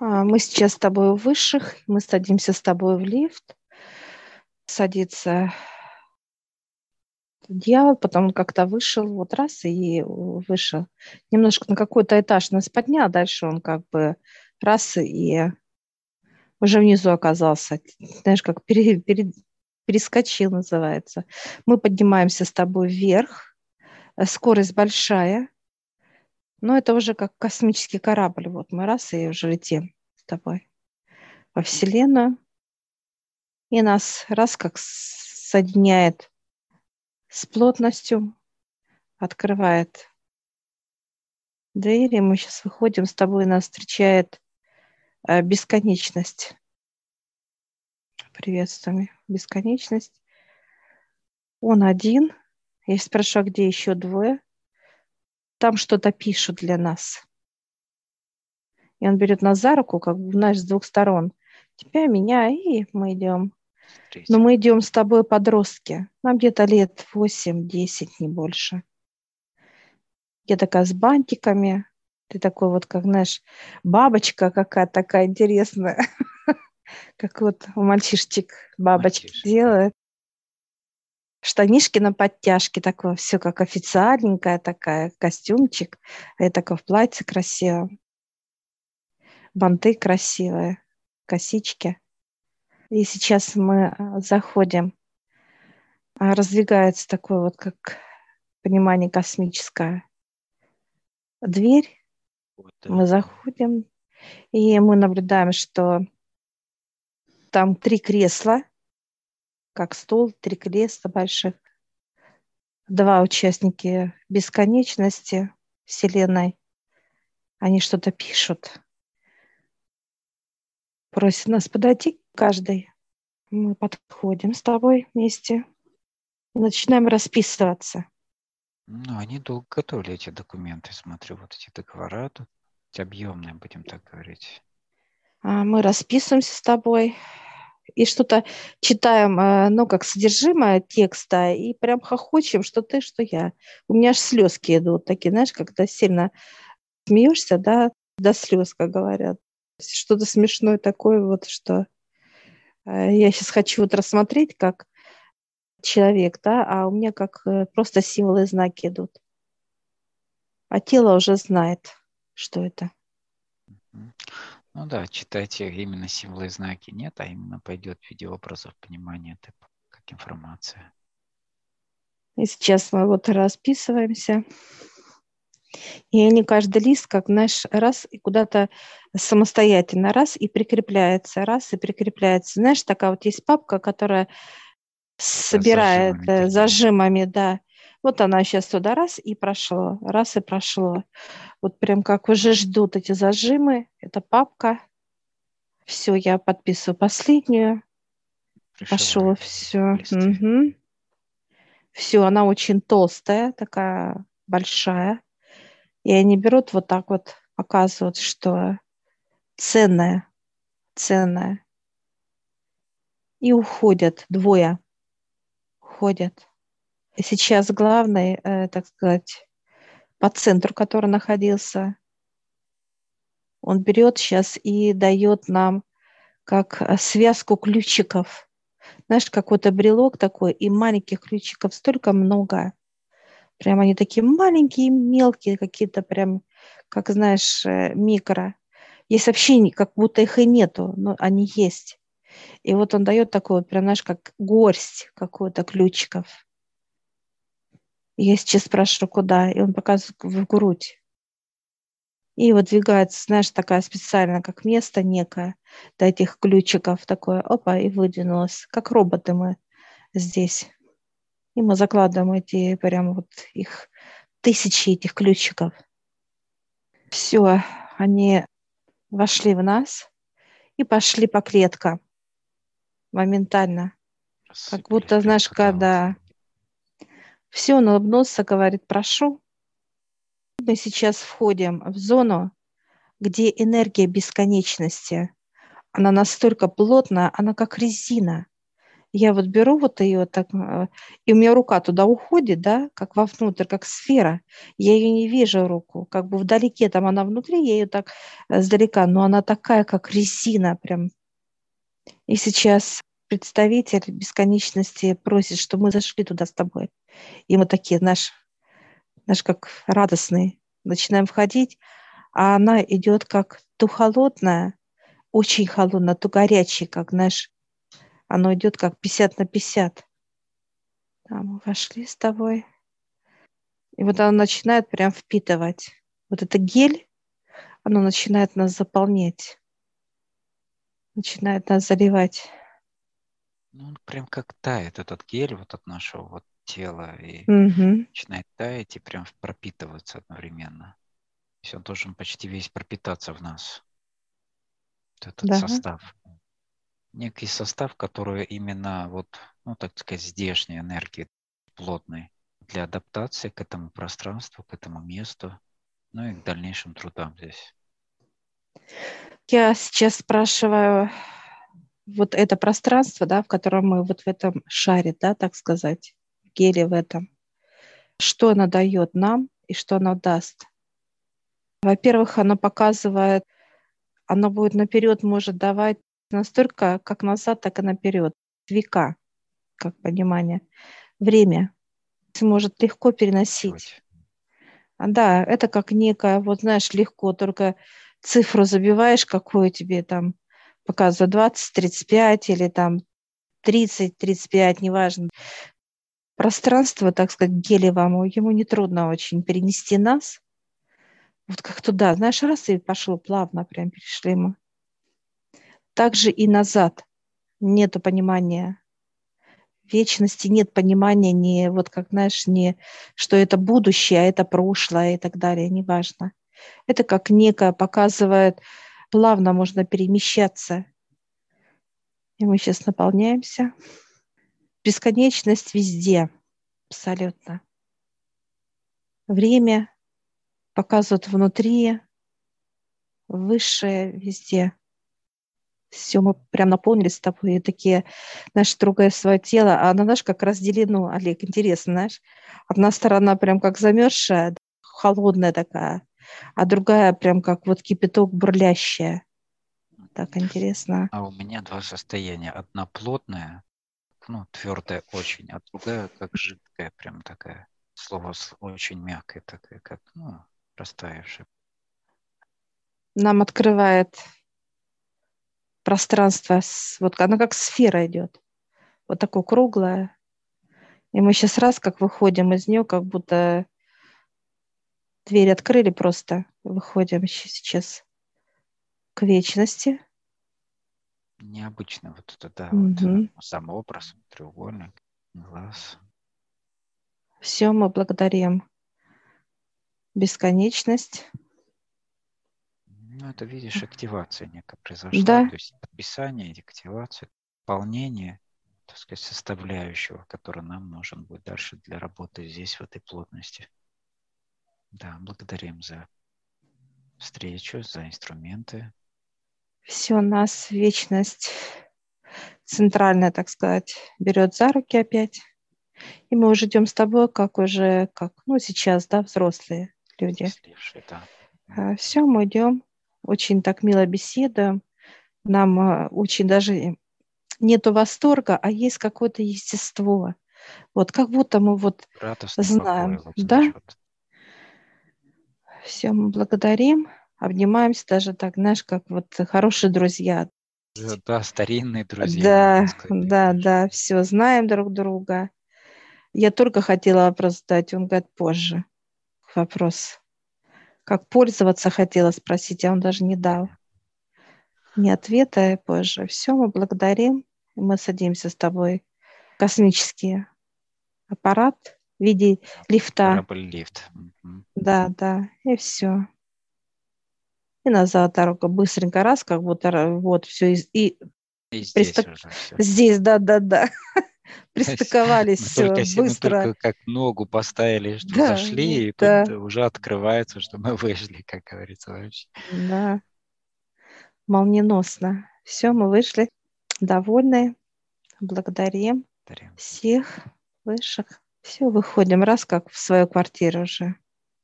А, мы сейчас с тобой у высших, мы садимся с тобой в лифт. Садится дьявол, потом он как-то вышел, вот раз и вышел. Немножко на какой-то этаж нас поднял, дальше он как бы раз и уже внизу оказался. Знаешь, как пере, пере, перескочил называется. Мы поднимаемся с тобой вверх, скорость большая, но это уже как космический корабль. Вот мы раз и уже летим с тобой во Вселенную. И нас раз как соединяет с плотностью, открывает двери. Мы сейчас выходим с тобой, нас встречает э, бесконечность. Приветствуем бесконечность. Он один. Я спрошу, а где еще двое? Там что-то пишут для нас. И он берет нас за руку, как бы, знаешь, с двух сторон. Тебя, меня, и мы идем. Но мы идем с тобой подростки. Нам где-то лет 8-10, не больше. Я такая с бантиками. Ты такой вот, как, знаешь, бабочка какая такая интересная. Как вот у мальчишечек бабочки делают штанишки на подтяжке, такое все как официальненькая такая, костюмчик, я такая в платье красиво, банты красивые, косички. И сейчас мы а, заходим, а, раздвигается такое вот как понимание космическое. Дверь, вот, да. мы заходим, и мы наблюдаем, что там три кресла – как стол, три кресла больших, два участники бесконечности Вселенной. Они что-то пишут. Просят нас подойти каждый. Мы подходим с тобой вместе и начинаем расписываться. Ну, они долго готовили эти документы. Смотрю, вот эти договора тут объемные, будем так говорить. А мы расписываемся с тобой, и что-то читаем, э, ну, как содержимое текста, и прям хохочем, что ты, что я. У меня аж слезки идут такие, знаешь, когда сильно смеешься, да, до слез, как говорят. Что-то смешное такое вот, что э, я сейчас хочу вот рассмотреть, как человек, да, а у меня как э, просто символы и знаки идут. А тело уже знает, что это. Ну да, читайте именно символы и знаки нет, а именно пойдет в виде образов понимания это как информация. И сейчас мы вот расписываемся. И они каждый лист, как знаешь, раз и куда-то самостоятельно, раз и прикрепляется, раз и прикрепляется. Знаешь, такая вот есть папка, которая собирает зажимами, зажимами да. Вот она сейчас туда раз и прошло, раз и прошло. Вот прям как уже ждут эти зажимы. Это папка. Все, я подписываю последнюю. Пошло все. Угу. Все, она очень толстая, такая большая. И они берут вот так вот, показывают, что ценная, ценная. И уходят двое. Уходят. Сейчас главный, э, так сказать, по центру, который находился, он берет сейчас и дает нам как э, связку ключиков. Знаешь, какой-то брелок такой, и маленьких ключиков столько много. Прям они такие маленькие, мелкие, какие-то прям, как знаешь, э, микро. Есть вообще как будто их и нету, но они есть. И вот он дает такой, прям, знаешь, как горсть какой-то ключиков. Я сейчас спрашиваю, куда, и он показывает в грудь. И вот двигается, знаешь, такая специальная, как место некое до этих ключиков, такое, опа, и выдвинулось. Как роботы мы здесь. И мы закладываем эти, прям вот их тысячи этих ключиков. Все, они вошли в нас и пошли по клеткам моментально. Как будто, знаешь, когда все, он улыбнулся, говорит, прошу. Мы сейчас входим в зону, где энергия бесконечности. Она настолько плотная, она как резина. Я вот беру вот ее так, э, и у меня рука туда уходит, да, как вовнутрь, как сфера. Я ее не вижу руку, как бы вдалеке, там она внутри, я ее так э, сдалека, но она такая, как резина прям. И сейчас представитель бесконечности просит, что мы зашли туда с тобой. И мы такие, наш, наш как радостные, начинаем входить, а она идет как то холодная, очень холодная, то горячая, как, знаешь, оно идет как 50 на 50. Да, мы вошли с тобой. И вот оно начинает прям впитывать. Вот это гель, оно начинает нас заполнять. Начинает нас заливать. Ну, он прям как тает этот гель вот от нашего вот тела и угу. начинает таять и прям пропитываться одновременно. То есть он должен почти весь пропитаться в нас. Вот этот Да. состав некий состав, который именно вот, ну, так сказать, здешней энергии плотной для адаптации к этому пространству, к этому месту, ну и к дальнейшим трудам здесь. Я сейчас спрашиваю вот это пространство, да, в котором мы вот в этом шаре, да, так сказать, в геле в этом, что оно дает нам и что оно даст. Во-первых, оно показывает, оно будет наперед может давать настолько как назад, так и наперед. Века, как понимание. Время может легко переносить. А, да, это как некое, вот знаешь, легко, только цифру забиваешь, какую тебе там показывают, 20, 35 или там 30, 35, неважно. Пространство, так сказать, гелевому, ему нетрудно очень перенести нас. Вот как туда, знаешь, раз и пошло плавно, прям перешли мы также и назад нету понимания вечности, нет понимания не вот как знаешь, не что это будущее, а это прошлое и так далее, неважно. Это как некое показывает, плавно можно перемещаться. И мы сейчас наполняемся. Бесконечность везде, абсолютно. Время показывает внутри, высшее везде все, мы прям наполнились с тобой, такие, знаешь, трогая свое тело, а оно, знаешь, как разделено, Олег, интересно, знаешь, одна сторона прям как замерзшая, холодная такая, а другая прям как вот кипяток бурлящая. Так интересно. А у меня два состояния. Одна плотная, ну, твердая очень, а другая как жидкая, прям такая, слово очень мягкая такая, как, ну, растаявшая. Нам открывает пространство, вот она как сфера идет, вот такое круглое. И мы сейчас раз как выходим из нее, как будто дверь открыли просто, выходим сейчас к вечности. Необычно вот это, да, угу. вот сам образ, треугольник, глаз. Все, мы благодарим бесконечность. Ну, это, видишь, активация некая произошла. Да. То есть подписание, активация, выполнение, так сказать, составляющего, который нам нужен будет дальше для работы здесь, в этой плотности. Да, благодарим за встречу, за инструменты. Все, нас вечность центральная, так сказать, берет за руки опять. И мы уже идем с тобой, как уже, как, ну, сейчас, да, взрослые люди. Взрослевшие, да. А, Все, мы идем очень так мило беседуем. Нам а, очень даже нету восторга, а есть какое-то естество. Вот как будто мы вот Радостный знаем. Вот, да? Значит. Все, мы благодарим, обнимаемся даже так, знаешь, как вот хорошие друзья. Да, старинные друзья. Да, да, да, все, знаем друг друга. Я только хотела вопрос задать, он говорит, позже. Вопрос как пользоваться хотела спросить, а он даже не дал. Ни ответа и позже. Все, мы благодарим. Мы садимся с тобой. Космический аппарат в виде лифта. Корабль-лифт. Да, да. И все. И назад дорога быстренько раз, как будто вот все. И, и, и здесь пристак... уже все. Здесь, да, да, да. Пристыковались все быстро. Мы только как ногу поставили, что да, зашли, и да. уже открывается, что мы вышли, как говорится вообще. Да, молниеносно. Все, мы вышли, довольны, Благодарим Благодарим. всех высших. Все, выходим раз как в свою квартиру уже.